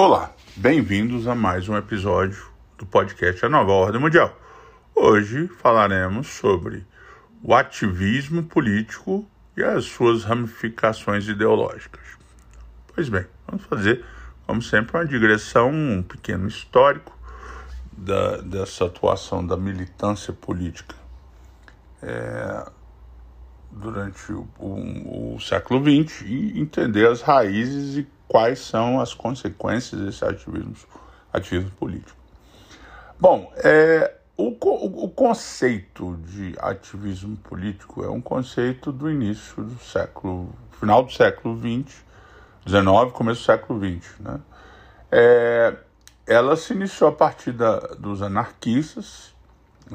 Olá, bem-vindos a mais um episódio do podcast A Nova Ordem Mundial. Hoje falaremos sobre o ativismo político e as suas ramificações ideológicas. Pois bem, vamos fazer, como sempre, uma digressão, um pequeno histórico da, dessa atuação da militância política é, durante o, o, o século XX e entender as raízes e quais são as consequências desse ativismo, ativismo político. Bom, é, o, o, conceito de ativismo político é um conceito do início do século, final do século XX, XIX, começo do século XX. Né? É, ela se iniciou a partir da, dos anarquistas,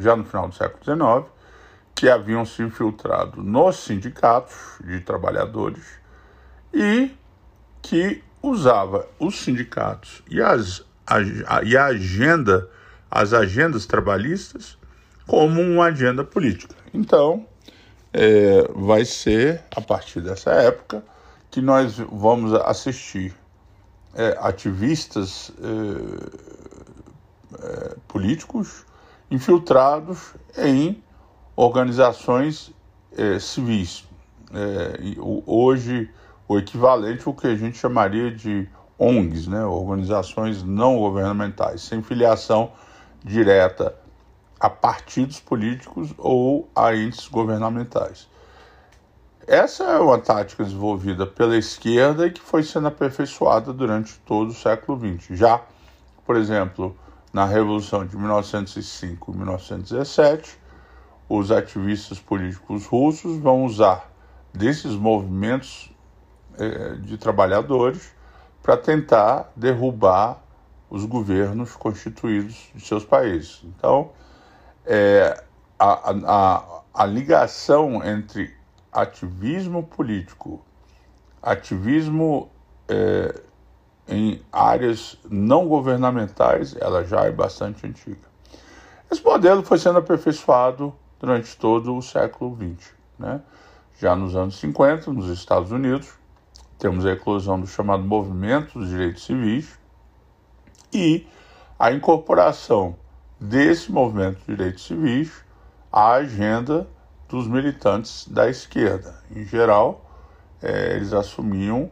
já no final do século XIX, que haviam se infiltrado nos sindicatos de trabalhadores e que usava os sindicatos e, as, a, e a agenda, as agendas trabalhistas, como uma agenda política. Então, é, vai ser a partir dessa época que nós vamos assistir é, ativistas é, é políticos infiltrados em organizações é, civis. É, hoje o equivalente ao que a gente chamaria de ONGs, né, organizações não governamentais, sem filiação direta a partidos políticos ou a entes governamentais. Essa é uma tática desenvolvida pela esquerda e que foi sendo aperfeiçoada durante todo o século XX. Já, por exemplo, na Revolução de 1905 e 1917, os ativistas políticos russos vão usar desses movimentos de trabalhadores para tentar derrubar os governos constituídos de seus países. Então, é, a, a, a ligação entre ativismo político, ativismo é, em áreas não governamentais, ela já é bastante antiga. Esse modelo foi sendo aperfeiçoado durante todo o século XX. Né? Já nos anos 50, nos Estados Unidos, temos a eclosão do chamado movimento dos direitos civis e a incorporação desse movimento de direitos civis à agenda dos militantes da esquerda. Em geral, é, eles assumiam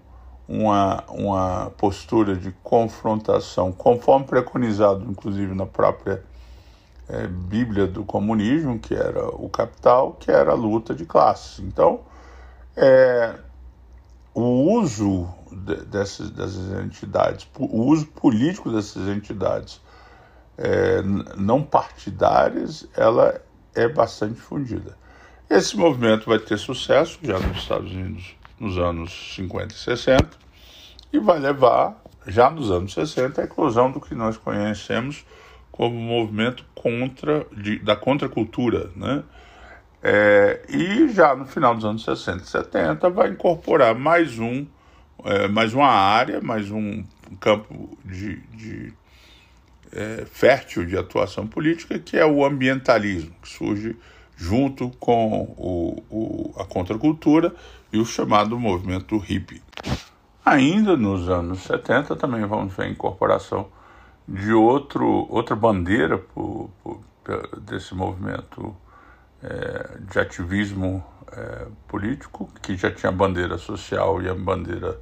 uma, uma postura de confrontação, conforme preconizado, inclusive, na própria é, Bíblia do comunismo, que era o capital, que era a luta de classes. Então, é, o uso de, dessas, dessas entidades, o uso político dessas entidades é, não partidárias, ela é bastante difundida. Esse movimento vai ter sucesso já nos Estados Unidos nos anos 50 e 60 e vai levar, já nos anos 60, a eclosão do que nós conhecemos como movimento contra, de, da contracultura, né? É, e já no final dos anos 60 e 70 vai incorporar mais um, é, mais uma área, mais um campo de, de é, fértil de atuação política, que é o ambientalismo, que surge junto com o, o, a contracultura e o chamado movimento hippie. Ainda nos anos 70 também vamos ver a incorporação de outro, outra bandeira desse movimento é, de ativismo é, político, que já tinha a bandeira social e a bandeira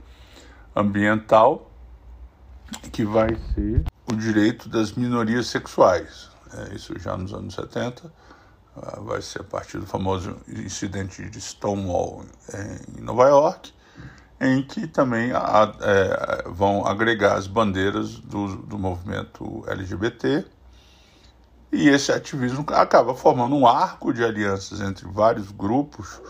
ambiental, que vai ser o direito das minorias sexuais. É, isso já nos anos 70, ah, vai ser a partir do famoso incidente de Stonewall em Nova York, em que também a, é, vão agregar as bandeiras do, do movimento LGBT e esse ativismo acaba formando um arco de alianças entre vários grupos,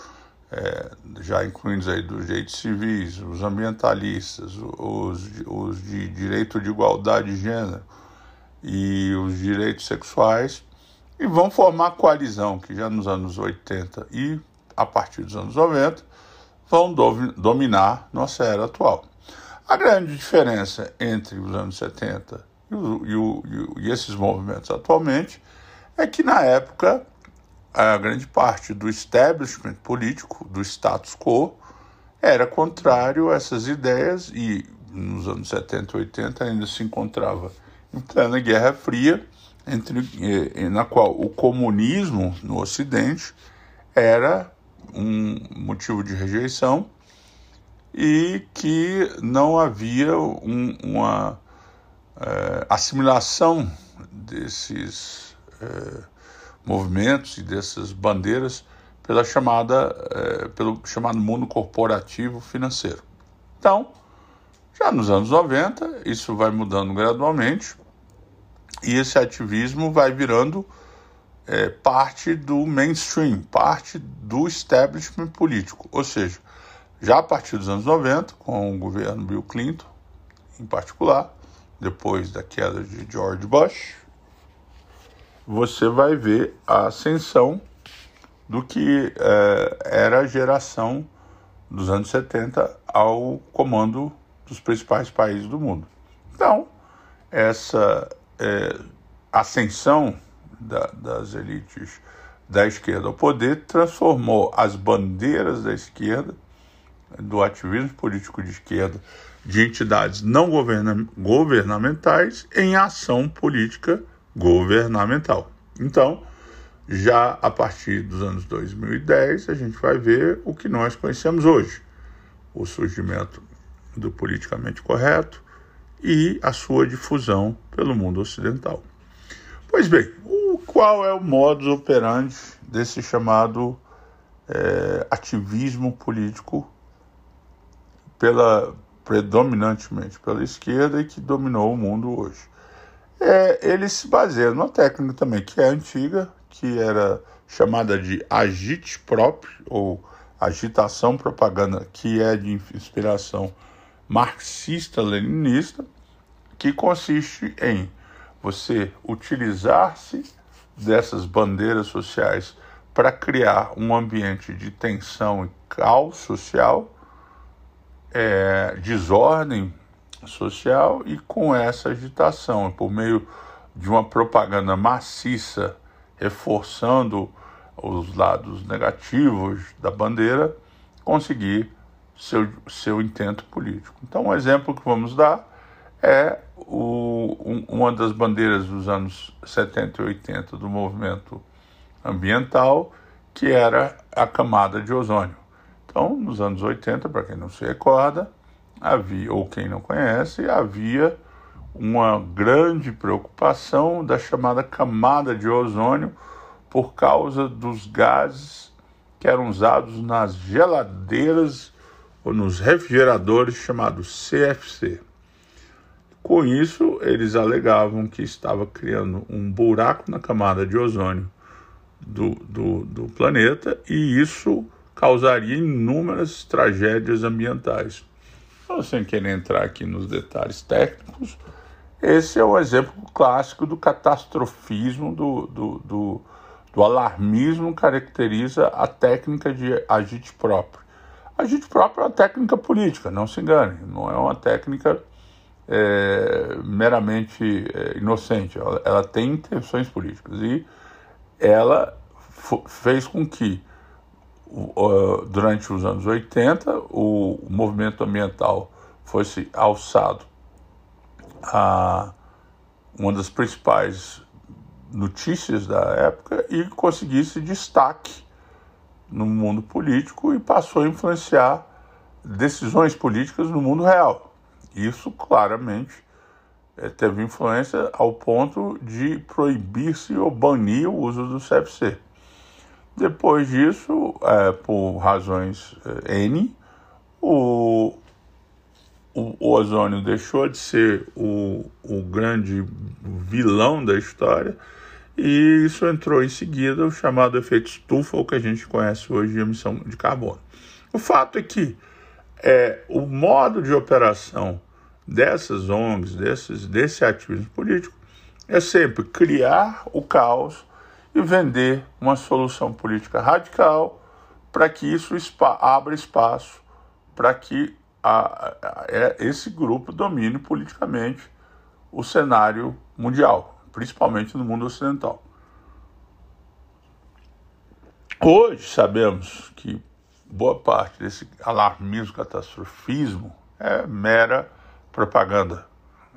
é, já incluindo aí dos direitos civis, os ambientalistas, os, os de direito de igualdade de gênero e os direitos sexuais, e vão formar coalizão que já nos anos 80 e a partir dos anos 90 vão do, dominar nossa era atual. A grande diferença entre os anos 70 e, o, e, o, e esses movimentos atualmente é que na época a grande parte do establishment político, do status quo, era contrário a essas ideias e nos anos 70 e 80 ainda se encontrava em plena Guerra Fria, entre, na qual o comunismo no Ocidente era um motivo de rejeição e que não havia um, uma é, assimilação desses é, movimentos e dessas bandeiras pela chamada, é, pelo chamado mundo corporativo financeiro. Então, já nos anos 90, isso vai mudando gradualmente e esse ativismo vai virando é, parte do mainstream, parte do establishment político. Ou seja, já a partir dos anos 90, com o governo Bill Clinton, em particular, depois da queda de George Bush, você vai ver a ascensão do que é, era a geração dos anos 70 ao comando dos principais países do mundo. Então, essa é, ascensão da, das elites da esquerda ao poder transformou as bandeiras da esquerda, do ativismo político de esquerda, de entidades não governa governamentais, em ação política governamental. Então, já a partir dos anos 2010, a gente vai ver o que nós conhecemos hoje: o surgimento do politicamente correto e a sua difusão pelo mundo ocidental. Pois bem, o, qual é o modus operandi desse chamado é, ativismo político pela predominantemente pela esquerda e que dominou o mundo hoje? É, ele se baseia numa técnica também que é antiga, que era chamada de agite próprio ou agitação propaganda, que é de inspiração marxista-leninista, que consiste em você utilizar-se dessas bandeiras sociais para criar um ambiente de tensão e caos social, é, desordem social e com essa agitação, por meio de uma propaganda maciça reforçando os lados negativos da bandeira, conseguir seu, seu intento político. Então, um exemplo que vamos dar é o, um, uma das bandeiras dos anos 70 e 80 do movimento ambiental, que era a camada de ozônio. Então, nos anos 80, para quem não se recorda, havia, ou quem não conhece, havia uma grande preocupação da chamada camada de ozônio por causa dos gases que eram usados nas geladeiras ou nos refrigeradores chamados CFC. Com isso, eles alegavam que estava criando um buraco na camada de ozônio do, do, do planeta e isso causaria inúmeras tragédias ambientais. Então, sem querer entrar aqui nos detalhes técnicos, esse é um exemplo clássico do catastrofismo, do, do, do, do alarmismo caracteriza a técnica de agite próprio. Agite próprio é uma técnica política, não se engane, não é uma técnica é, meramente é, inocente, ela, ela, tem intenções políticas e ela fez com que, durante os anos 80, o, movimento ambiental fosse alçado a uma das principais notícias da época e conseguisse destaque no mundo político e passou a influenciar decisões políticas no mundo real. Isso claramente é, teve influência ao ponto de proibir-se ou banir o uso do CFC. Depois disso, é, por razões é, N, o, o, o, ozônio deixou de ser o, o grande vilão da história e isso entrou em seguida o chamado efeito estufa, o que a gente conhece hoje de emissão de carbono. O fato é que é, o modo de operação dessas ONGs, desses, desse ativismo político, é sempre criar o caos e vender uma solução política radical para que isso abra espaço para que a, a, é, esse grupo domine politicamente o cenário mundial, principalmente no mundo ocidental. Hoje sabemos que boa parte desse alarmismo, catastrofismo é mera propaganda,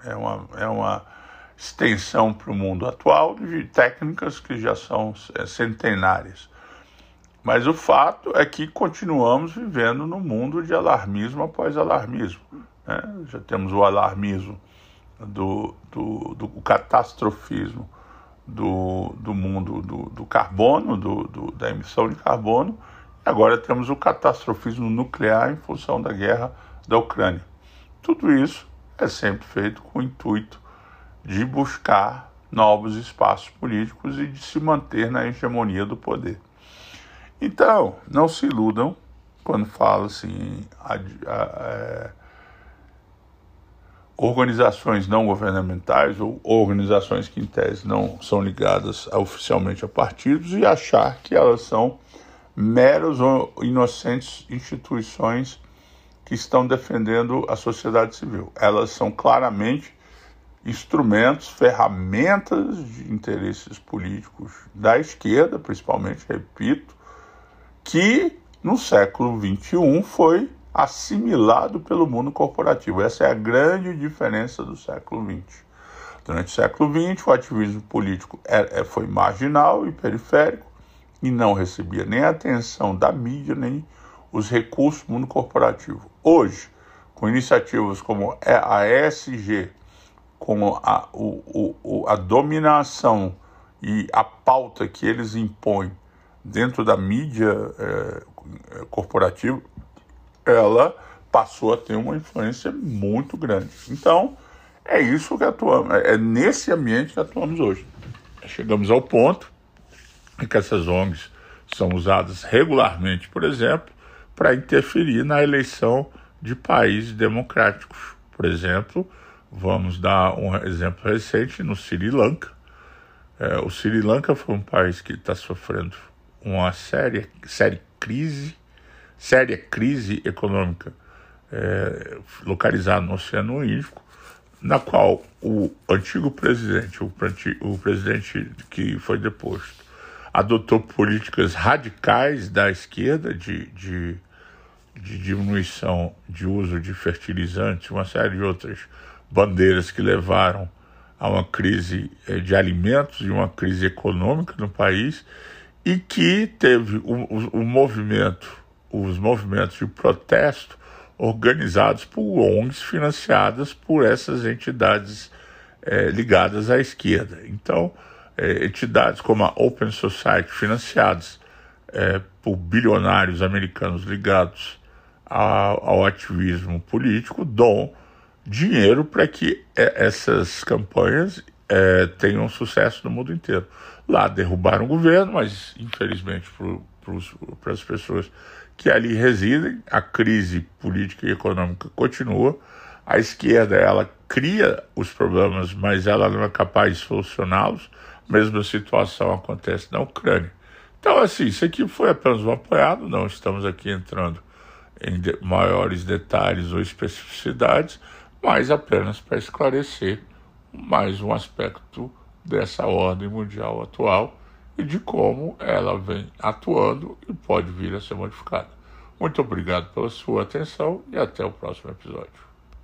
é uma, é uma extensão para o mundo atual de técnicas que já são é, centenárias. Mas o fato é que continuamos vivendo no mundo de alarmismo após alarmismo. Né? Já temos o alarmismo do, do, do catastrofismo do, do mundo do, do carbono, do, do, da emissão de carbono, e agora temos o catastrofismo nuclear em função da guerra da Ucrânia. Tudo isso é sempre feito com o intuito de buscar novos espaços políticos e de se manter na hegemonia do poder. Então, não se iludam quando fala assim, a, a, a, é, organizações não governamentais ou organizações que em tese não são ligadas oficialmente a partidos e achar que elas são meros ou inocentes instituições que estão defendendo a sociedade civil. Elas são claramente instrumentos, ferramentas de interesses políticos da esquerda, principalmente, repito, que no século XXI foi assimilado pelo mundo corporativo. Essa é a grande diferença do século XX. Durante o século XX, o ativismo político é, é, foi marginal e periférico e não recebia nem a atenção da mídia, nem os recursos do mundo corporativo. Hoje, com iniciativas como a ESG, com a, o, o, a dominação e a pauta que eles impõem dentro da mídia é, corporativa, ela passou a ter uma influência muito grande. Então, é isso que atuamos, é nesse ambiente que atuamos hoje. Chegamos ao ponto em que essas ONGs são usadas regularmente, por exemplo, para interferir na eleição de países democráticos. Por exemplo, vamos dar um exemplo recente no Sri Lanka. É, o Sri Lanka foi um país que está sofrendo uma séria, séria crise séria crise econômica é, localizada no Oceano Índico, na qual o antigo presidente, o, o presidente que foi deposto, adotou políticas radicais da esquerda de, de, de diminuição de uso de fertilizantes, uma série de outras bandeiras que levaram a uma crise é, de alimentos e uma crise econômica no país, e que teve o, o, o movimento os movimentos de protesto organizados por ONGs financiadas por essas entidades é, ligadas à esquerda. Então, é, entidades como a Open Society, financiadas é, por bilionários americanos ligados ao, ao ativismo político, dão dinheiro para que é, essas campanhas é, tenham sucesso no mundo inteiro. Lá derrubaram o governo, mas infelizmente para as pessoas que ali residem, a crise política e econômica continua, a esquerda ela cria os problemas, mas ela não é capaz de solucioná-los. Mesma situação acontece na Ucrânia. Então, assim, isso aqui foi apenas um apoiado, não estamos aqui entrando em maiores detalhes ou especificidades, mas apenas para esclarecer mais um aspecto dessa ordem mundial atual e de como ela vem atuando e pode vir a ser modificada. Muito obrigado pela sua atenção e até o próximo episódio.